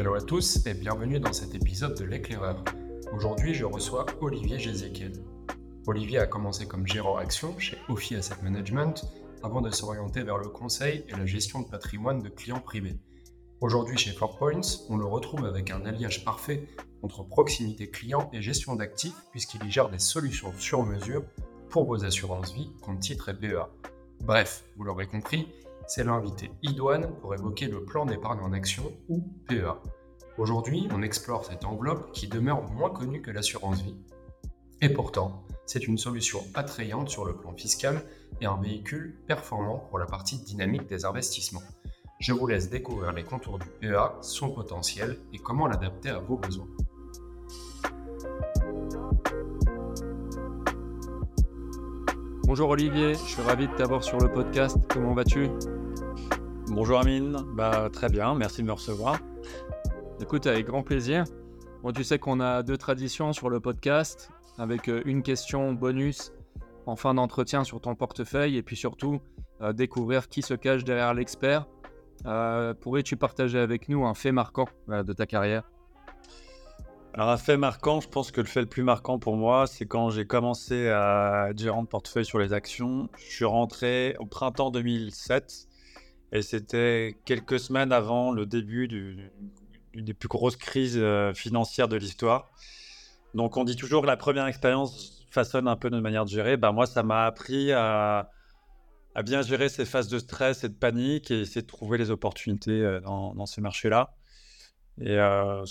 Hello à tous et bienvenue dans cet épisode de l'éclaireur. Aujourd'hui, je reçois Olivier Gézéquiel. Olivier a commencé comme gérant action chez Ophi Asset Management avant de s'orienter vers le conseil et la gestion de patrimoine de clients privés. Aujourd'hui, chez Four Points, on le retrouve avec un alliage parfait entre proximité client et gestion d'actifs puisqu'il y gère des solutions sur mesure pour vos assurances vie, compte titre et BEA. Bref, vous l'aurez compris, c'est l'invité idoine pour évoquer le plan d'épargne en action ou PEA. Aujourd'hui, on explore cette enveloppe qui demeure moins connue que l'assurance vie. Et pourtant, c'est une solution attrayante sur le plan fiscal et un véhicule performant pour la partie dynamique des investissements. Je vous laisse découvrir les contours du PEA, son potentiel et comment l'adapter à vos besoins. Bonjour Olivier, je suis ravi de t'avoir sur le podcast. Comment vas-tu? Bonjour Amine, bah très bien, merci de me recevoir. Écoute, avec grand plaisir. Bon, tu sais qu'on a deux traditions sur le podcast, avec euh, une question bonus en fin d'entretien sur ton portefeuille, et puis surtout euh, découvrir qui se cache derrière l'expert. Euh, pourrais-tu partager avec nous un fait marquant de ta carrière? Alors un fait marquant, je pense que le fait le plus marquant pour moi, c'est quand j'ai commencé à être gérant de portefeuille sur les actions. Je suis rentré au printemps 2007 et c'était quelques semaines avant le début d'une des plus grosses crises euh, financières de l'histoire. Donc on dit toujours que la première expérience façonne un peu notre manière de gérer. Ben, moi, ça m'a appris à, bien gérer ces phases de stress et de panique et essayer de trouver les opportunités euh, dans, ces marchés-là. Et euh,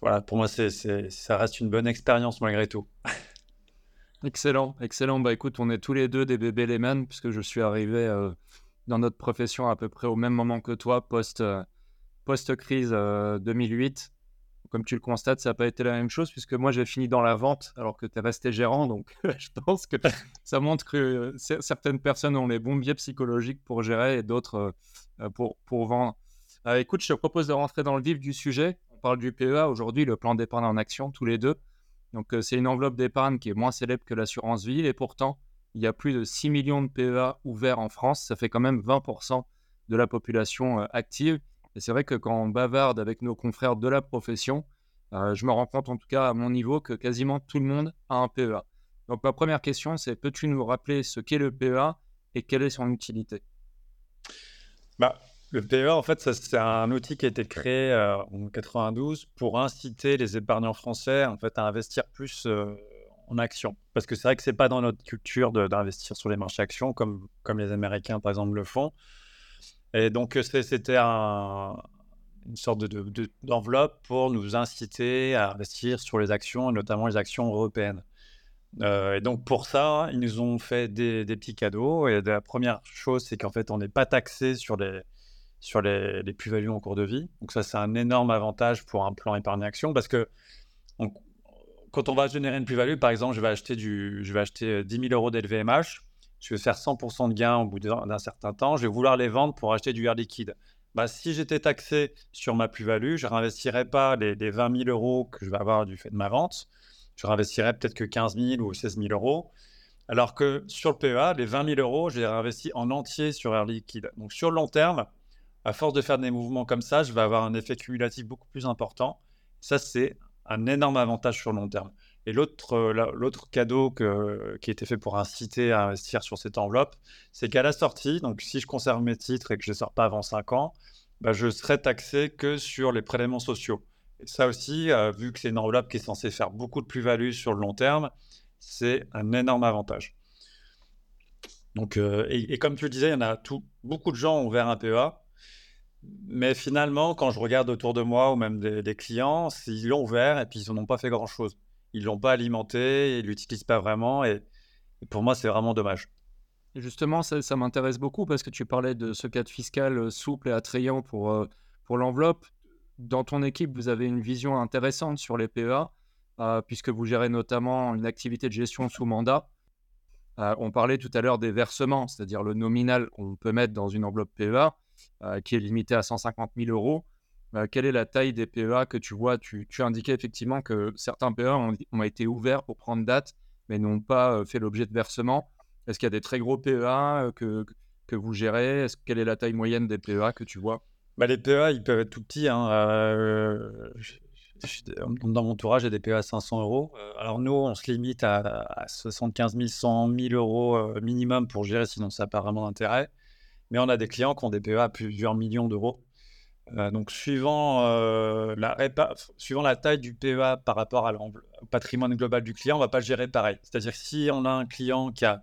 voilà, pour moi, ça reste une bonne expérience malgré tout. excellent, excellent. Bah écoute, on est tous les deux des bébés Lehman, puisque je suis arrivé dans notre profession à peu près au même moment que toi, post, euh, post-crise 2008. Euh, Comme tu le constates, ça n'a pas été la même chose, puisque moi j'ai fini dans la vente alors que tu es resté gérant. Donc je pense que ça montre que certaines personnes ont les bons biais psychologiques pour gérer et d'autres pour, pour vendre. écoute, je te propose de rentrer dans le vif du sujet parle du PEA aujourd'hui, le plan d'épargne en action, tous les deux. Donc, euh, c'est une enveloppe d'épargne qui est moins célèbre que l'assurance vie. Et pourtant, il y a plus de 6 millions de PEA ouverts en France. Ça fait quand même 20% de la population euh, active. Et c'est vrai que quand on bavarde avec nos confrères de la profession, euh, je me rends compte, en tout cas à mon niveau, que quasiment tout le monde a un PEA. Donc, ma première question, c'est peux-tu nous rappeler ce qu'est le PEA et quelle est son utilité? Bah, le PEA, en fait, c'est un outil qui a été créé euh, en 92 pour inciter les épargnants français en fait, à investir plus euh, en actions. Parce que c'est vrai que ce n'est pas dans notre culture d'investir sur les marchés actions comme, comme les Américains, par exemple, le font. Et donc, c'était une sorte d'enveloppe de, pour nous inciter à investir sur les actions, et notamment les actions européennes. Euh, et donc pour ça, ils nous ont fait des, des petits cadeaux. Et la première chose, c'est qu'en fait, on n'est pas taxé sur les, sur les, plus-values en cours de vie. Donc ça, c'est un énorme avantage pour un plan épargne-action parce que quand on va générer une plus-value, par exemple, je vais acheter, du, je vais acheter 10 euh, 000 euros d'LVMH, je vais faire 100% de gain au bout d'un certain temps, je vais vouloir les vendre pour acheter du air liquide. Bah, si j'étais taxé sur ma plus-value, je ne réinvestirais pas les, 20 000 euros que je vais avoir du fait de ma vente, je réinvestirais peut-être que 15 000 ou 16 000 euros. Alors que sur le PEA, les 20 000 euros, je les réinvestis en entier sur air liquide. Donc sur le long terme, à force de faire des mouvements comme ça, je vais avoir un effet cumulatif beaucoup plus important. Ça, c'est un énorme avantage sur le long terme. Et l'autre, euh, l'autre cadeau que, qui été fait pour inciter à investir sur cette enveloppe, c'est qu'à la sortie, donc si je conserve mes titres et que je ne sors pas avant 5 ans, bah, je serai taxé que sur les prélèvements sociaux. Ça aussi, euh, vu que c'est une enveloppe qui est censée faire beaucoup de plus-value sur le long terme, c'est un énorme avantage. Donc, euh, et, comme tu le disais, il y en a beaucoup de gens ont ouvert un PEA. Mais finalement, quand je regarde autour de moi ou même des, clients, ils l'ont ouvert et puis ils n'ont pas fait grand-chose. Ils l'ont pas alimenté, ils l'utilisent pas vraiment et, pour moi, c'est vraiment dommage. justement, ça, m'intéresse beaucoup parce que tu parlais de ce cadre fiscal euh, souple et attrayant pour, euh, pour l'enveloppe. Dans ton équipe, vous avez une vision intéressante sur les PEA euh, puisque vous gérez notamment une activité de gestion sous mandat. on parlait tout à l'heure des versements, c'est-à-dire le nominal qu'on peut mettre dans une enveloppe PEA. Qui est limité à 150 000 euros. Euh, quelle est la taille des PEA que tu vois? Tu, indiquais effectivement que certains PEA ont, été ouverts pour prendre date, mais n'ont pas euh, fait l'objet de versement. Est-ce qu'il y a des très gros PEA que, que vous gérez? Quelle est la taille moyenne des PEA que tu vois? Bah, Les PEA, ils peuvent être tout petits. Hein. dans mon entourage, j'ai des PEA à 500 euros. alors nous, on se limite à, 75 000, 100 000 euros minimum pour gérer, sinon ça n'a pas vraiment d'intérêt. Mais on a des clients qui ont des PEA à plusieurs millions d'euros. Euh, donc, suivant, euh, la suivant la taille du PEA par rapport au patrimoine global du client, on ne va pas le gérer pareil. C'est-à-dire si on a un client qui a,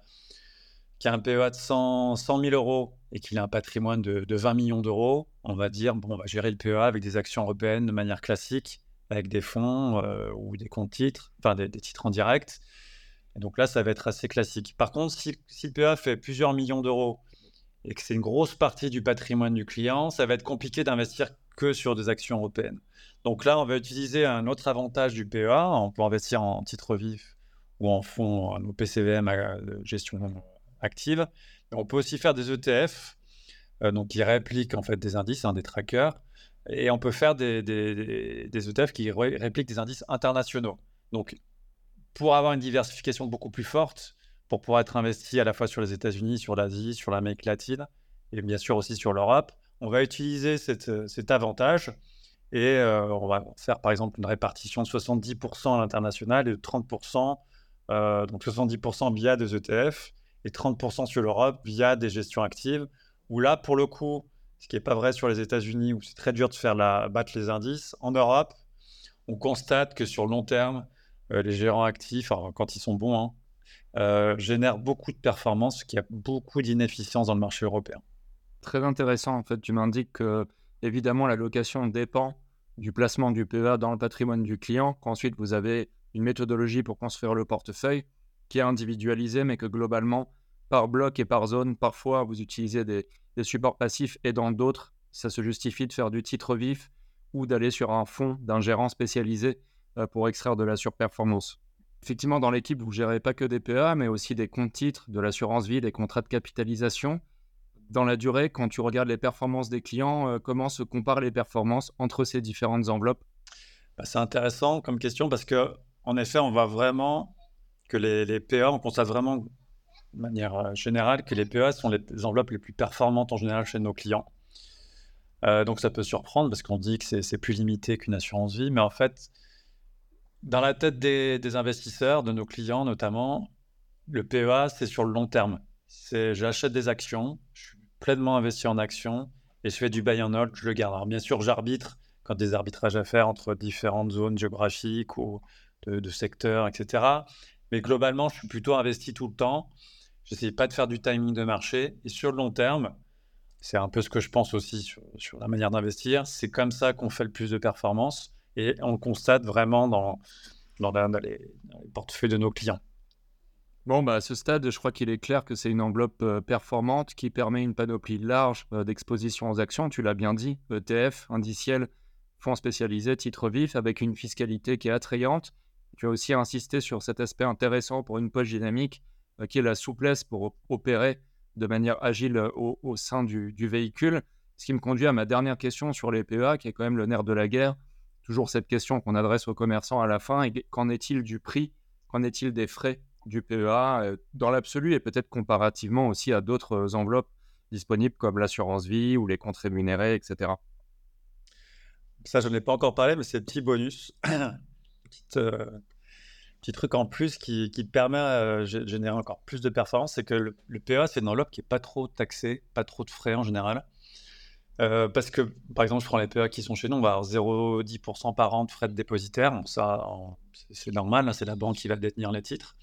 un PEA de 100, 100 000 euros et qu'il a un patrimoine de, 20 millions d'euros, on va dire bon, on va gérer le PEA avec des actions européennes de manière classique, avec des fonds euh, ou des comptes titres, enfin des, titres en direct. Donc là, ça va être assez classique. Par contre, si le PEA fait plusieurs millions d'euros et que c'est une grosse partie du patrimoine du client, ça va être compliqué d'investir que sur des actions européennes. Donc là, on va utiliser un autre avantage du PEA. On peut investir en titre vif ou en fonds, en PCVM de gestion active. on peut aussi faire des ETF, euh, donc qui répliquent en fait des indices, hein, des trackers. Et on peut faire des, ETF qui répliquent des indices internationaux. Donc, pour avoir une diversification beaucoup plus forte, pour pouvoir être investi à la fois sur les États-Unis, sur l'Asie, sur l'Amérique latine et bien sûr aussi sur l'Europe. On va utiliser euh, cet avantage et euh, on va faire par exemple une répartition de 70% à l'international et de 30%, euh, donc 70% via des ETF et 30% sur l'Europe via des gestions actives. Où là, pour le coup, ce qui n'est pas vrai sur les États-Unis où c'est très dur de faire la, battre les indices, en Europe, on constate que sur le long terme, les gérants actifs, quand ils sont bons, hein, euh, génère beaucoup de performances, qui a beaucoup d'inefficience dans le marché européen. Très intéressant, en fait, tu m'indiques que évidemment la location dépend du placement du PEA dans le patrimoine du client, qu'ensuite vous avez une méthodologie pour construire le portefeuille qui est individualisé, mais que globalement, par bloc et par zone, parfois vous utilisez des, des supports passifs et dans d'autres, ça se justifie de faire du titre vif ou d'aller sur un fonds d'un gérant spécialisé euh, pour extraire de la surperformance. Effectivement, dans l'équipe, vous gérez pas que des PEA, mais aussi des comptes titres, de l'assurance vie, des contrats de capitalisation. Dans la durée, quand tu regardes les performances des clients, euh, comment se comparent les performances entre ces différentes enveloppes? Bah, C'est intéressant comme question parce que, en effet, on voit vraiment que les, PEA, on constate vraiment de manière euh, générale que les PEA sont les enveloppes les plus performantes en général chez nos clients. Euh, donc ça peut surprendre parce qu'on dit que c'est plus limité qu'une assurance vie, mais en fait, dans la tête des, investisseurs, de nos clients notamment, le PEA, c'est sur le long terme. J'achète des actions, je suis pleinement investi en actions et je fais du buy and hold, je le garde. Alors bien sûr, j'arbitre quand des arbitrages à faire entre différentes zones géographiques ou de, secteurs, etc. Mais globalement, je suis plutôt investi tout le temps. Je n'essaie pas de faire du timing de marché. Et sur le long terme, c'est un peu ce que je pense aussi sur, sur la manière d'investir. C'est comme ça qu'on fait le plus de performance et on le constate vraiment dans, dans, les, portefeuilles de nos clients. Bon, bah, à ce stade, je crois qu'il est clair que c'est une enveloppe euh, performante qui permet une panoplie large euh, d'exposition aux actions. Tu l'as bien dit, ETF, indiciel, fonds spécialisés, titres vifs, avec une fiscalité qui est attrayante. Tu as aussi insisté sur cet aspect intéressant pour une poche dynamique, euh, qui est la souplesse pour opérer de manière agile au, au sein du, véhicule. Ce qui me conduit à ma dernière question sur les PEA, qui est quand même le nerf de la guerre toujours cette question qu'on adresse aux commerçants à la fin. Qu'en est-il du prix? Qu'en est-il des frais du PEA euh, dans l'absolu et peut-être comparativement aussi à d'autres euh, enveloppes disponibles comme l'assurance vie ou les comptes rémunérés, etc. Ça, je n'en ai pas encore parlé, mais c'est petit bonus, petit, euh, petit truc en plus qui, qui permet de générer encore plus de performance, c'est que le, le PEA, c'est une enveloppe qui n'est pas trop taxée, pas trop de frais en général. Euh, parce que, par exemple, je prends les PEA qui sont chez nous, on va avoir 0,10% par an de frais de dépositaire. ça, c'est normal, hein, c'est la banque qui va détenir les titres.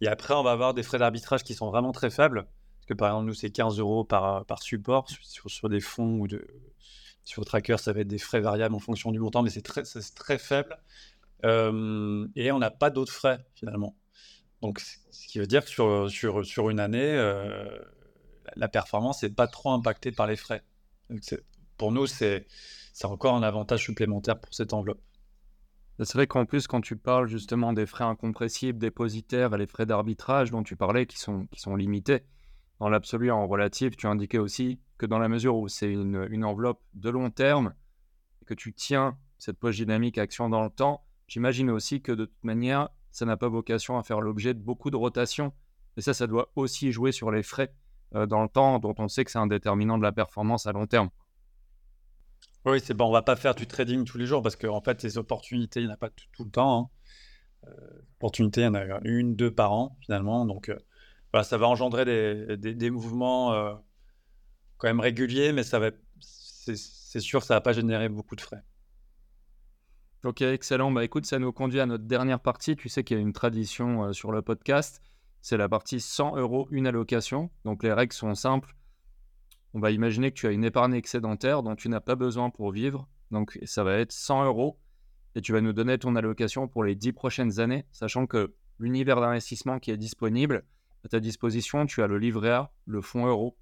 Et après, on va avoir des frais d'arbitrage qui sont vraiment très faibles. Parce que, par exemple, nous, c'est 15 euros par, par support. Sur, des fonds ou de, sur Tracker, ça va être des frais variables en fonction du montant, mais c'est très, très faible. Euh, et on n'a pas d'autres frais, finalement. Donc, ce qui veut dire que sur, sur, sur une année, euh, la performance n'est pas trop impactée par les frais pour nous, c'est encore un avantage supplémentaire pour cette enveloppe. C'est vrai qu'en plus, quand tu parles justement des frais incompressibles, dépositaires et les frais d'arbitrage dont tu parlais, qui sont, limités, dans l'absolu en relatif, tu indiquais aussi que dans la mesure où c'est une, une, enveloppe de long terme, que tu tiens cette poche dynamique action dans le temps, j'imagine aussi que de toute manière, ça n'a pas vocation à faire l'objet de beaucoup de rotation. Et ça, ça doit aussi jouer sur les frais dans le temps, dont on sait que c'est un déterminant de la performance à long terme. Oui, c'est bon, on va pas faire du trading tous les jours parce qu'en en fait, les opportunités, il n'y en a pas tout, le temps. Hein. Euh, opportunités, il y en a une, deux par an finalement. Donc, euh, voilà, ça va engendrer des, mouvements euh, quand même réguliers, mais ça va, c'est sûr, ça va pas générer beaucoup de frais. Ok, excellent. Bah écoute, ça nous conduit à notre dernière partie. Tu sais qu'il y a une tradition sur le podcast. C'est la partie 100 euros, une allocation. Donc les règles sont simples on va imaginer que tu as une épargne excédentaire dont tu n'as pas besoin pour vivre. Donc ça va être 100 euros et tu vas nous donner ton allocation pour les 10 prochaines années, sachant que l'univers d'investissement qui est disponible, à ta disposition, tu as le livret A, le fonds euro,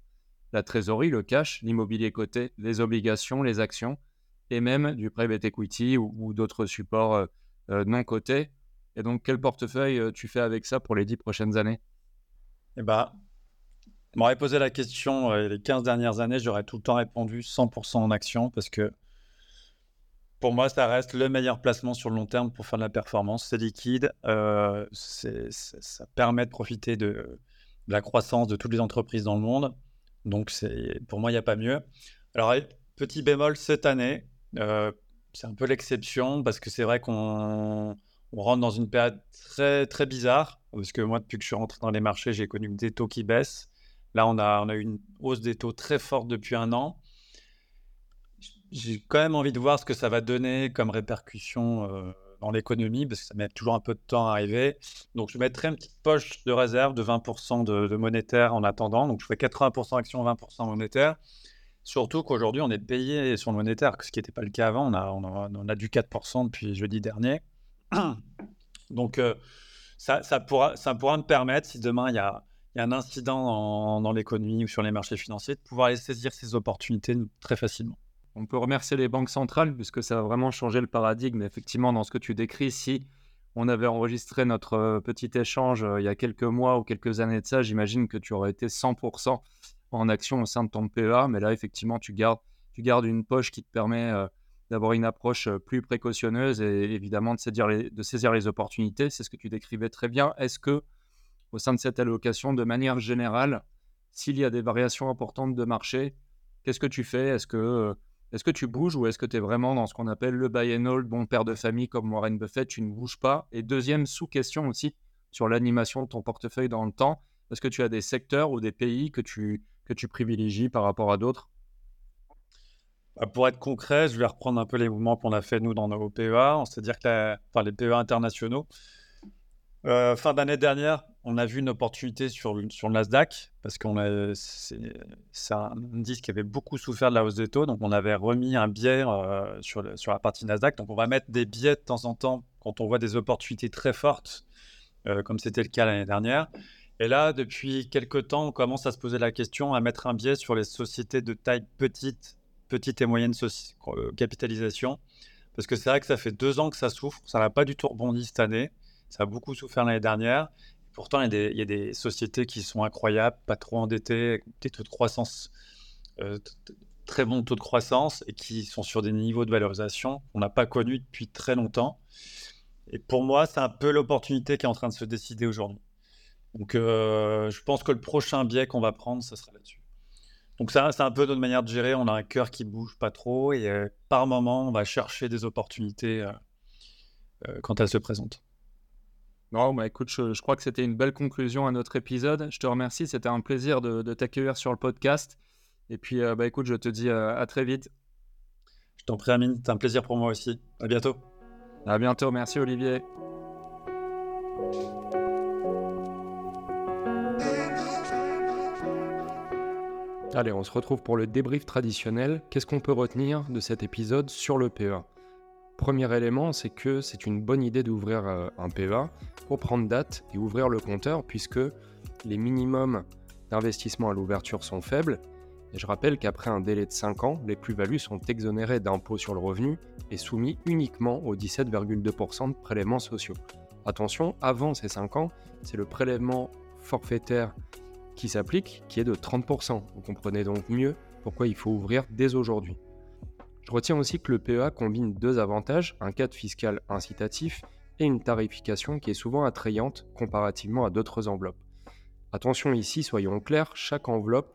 la trésorerie, le cash, l'immobilier coté, les obligations, les actions et même du private equity ou, d'autres supports euh, euh, non cotés. Et donc, quel portefeuille euh, tu fais avec ça pour les 10 prochaines années? Eh on m'aurait posé la question euh, les 15 dernières années, j'aurais tout le temps répondu 100% en action parce que pour moi, ça reste le meilleur placement sur le long terme pour faire de la performance. C'est liquide, euh, ça permet de profiter de, la croissance de toutes les entreprises dans le monde. Donc, pour moi, il n'y a pas mieux. Alors, petit bémol cette année, c'est un peu l'exception parce que c'est vrai qu'on rentre dans une période très, très bizarre. Parce que moi, depuis que je suis rentré dans les marchés, j'ai connu des taux qui baissent. Là, on a, on a eu une hausse des taux très forte depuis un an. J'ai quand même envie de voir ce que ça va donner comme répercussion euh, dans l'économie, parce que ça met toujours un peu de temps à arriver. Donc, je mettrai une petite poche de réserve de 20% de, monétaire en attendant. Donc, je ferai 80% action, 20% monétaire. Surtout qu'aujourd'hui, on est payé sur le monétaire, ce qui n'était pas le cas avant. On a, on a, du 4% depuis jeudi dernier. Donc, euh, ça, pourra, ça me permettre, si demain il y a un incident dans l'économie ou sur les marchés financiers, de pouvoir aller saisir ces opportunités très facilement. On peut remercier les banques centrales puisque ça a vraiment changé le paradigme. Effectivement, dans ce que tu décris, si on avait enregistré notre euh, petit échange euh, il y a quelques mois ou quelques années de ça, j'imagine que tu aurais été 100% en action au sein de ton PEA. Mais là, effectivement, tu gardes, une poche qui te permet d'avoir une approche plus précautionneuse et évidemment de saisir les, opportunités. C'est ce que tu décrivais très bien. Est-ce que au sein de cette allocation de manière générale, s'il y a des variations importantes de marché, qu'est-ce que tu fais? Est-ce que, tu bouges ou est-ce que tu es vraiment dans ce qu'on appelle le buy and hold, bon père de famille comme Warren Buffett, tu ne bouges pas? Et deuxième sous-question aussi sur l'animation de ton portefeuille dans le temps, est-ce que tu as des secteurs ou des pays que tu, privilégies par rapport à d'autres? Pour être concret, je vais reprendre un peu les mouvements qu'on a fait nous dans nos PEA, c'est-à-dire que les PEA internationaux. Euh, fin d'année dernière, on a vu une opportunité sur le, Nasdaq parce qu'on c'est un indice qui avait beaucoup souffert de la hausse des taux, donc on avait remis un biais euh, sur, sur la partie Nasdaq. Donc on va mettre des biais de temps en temps quand on voit des opportunités très fortes, euh, comme c'était le cas l'année dernière. Et là, depuis quelques temps, on commence à se poser la question à mettre un biais sur les sociétés de taille petite, petite et moyenne euh, capitalisation, parce que c'est vrai que ça fait deux ans que ça souffre, ça n'a pas du tout rebondi cette année. Ça a beaucoup souffert l'année dernière. Pourtant, il y, a des, sociétés qui sont incroyables, pas trop endettées, des taux de croissance, euh, très bons taux de croissance et qui sont sur des niveaux de valorisation qu'on n'a pas connus depuis très longtemps. Et pour moi, c'est un peu l'opportunité qui est en train de se décider aujourd'hui. Donc, euh, je pense que le prochain biais qu'on va prendre, ce sera là-dessus. Donc, ça, c'est un peu notre manière de gérer. On a un cœur qui bouge pas trop et euh, par moment, on va chercher des opportunités quand elles se présentent. Non, bah écoute, je, crois que c'était une belle conclusion à notre épisode. Je te remercie, c'était un plaisir de, t'accueillir sur le podcast. Et puis, euh, bah écoute, je te dis euh, à très vite. Je t'en prie, Amine, c'est un plaisir pour moi aussi. À bientôt. À bientôt, merci Olivier. Allez, on se retrouve pour le débrief traditionnel. Qu'est-ce qu'on peut retenir de cet épisode sur le PEA Premier élément, c'est que c'est une bonne idée d'ouvrir euh, un PEA pour prendre date et ouvrir le compteur puisque les minimums d'investissement à l'ouverture sont faibles. Et je rappelle qu'après un délai de 5 ans, les plus-values sont exonérées d'impôts sur le revenu et soumis uniquement aux 17,2% de prélèvements sociaux. Attention, avant ces 5 ans, c'est le prélèvement forfaitaire qui s'applique qui est de 30%. Vous comprenez donc mieux pourquoi il faut ouvrir dès aujourd'hui. Je retiens aussi que le PEA combine deux avantages, un cadre fiscal incitatif et une tarification qui est souvent attrayante comparativement à d'autres enveloppes. Attention ici, soyons clairs, chaque enveloppe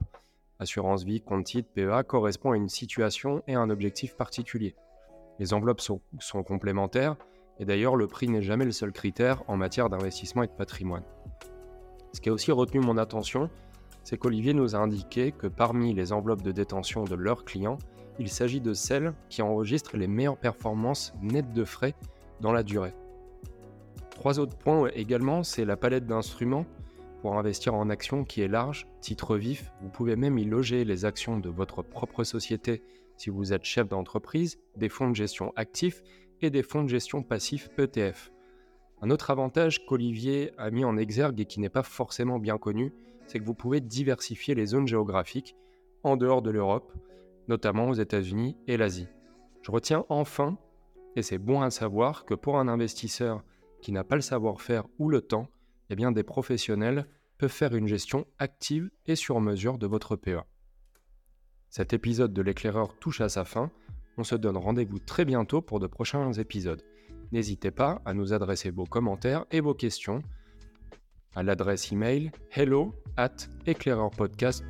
Assurance vie, compte titre, PEA correspond à une situation et à un objectif particulier. Les enveloppes sont, sont complémentaires et d'ailleurs le prix n'est jamais le seul critère en matière d'investissement et de patrimoine. Ce qui a aussi retenu mon attention, c'est qu'Olivier nous a indiqué que parmi les enveloppes de détention de leurs clients, il s'agit de celles qui enregistrent les meilleures performances nettes de frais dans la durée. Trois autres points également, c'est la palette d'instruments pour investir en actions qui est large, titre vif, vous pouvez même y loger les actions de votre propre société si vous êtes chef d'entreprise, des fonds de gestion actifs et des fonds de gestion passifs ETF. Un autre avantage qu'Olivier a mis en exergue et qui n'est pas forcément bien connu, c'est que vous pouvez diversifier les zones géographiques en dehors de l'Europe, notamment aux États-Unis et l'Asie. Je retiens enfin, et c'est bon à savoir, que pour un investisseur qui n'a pas le savoir-faire ou le temps, eh des professionnels peuvent faire une gestion active et sur mesure de votre PEA. Cet épisode de l'éclaireur touche à sa fin. On se donne rendez-vous très bientôt pour de prochains épisodes. N'hésitez pas à nous adresser vos commentaires et vos questions à l'adresse email hello at éclaireur-podcast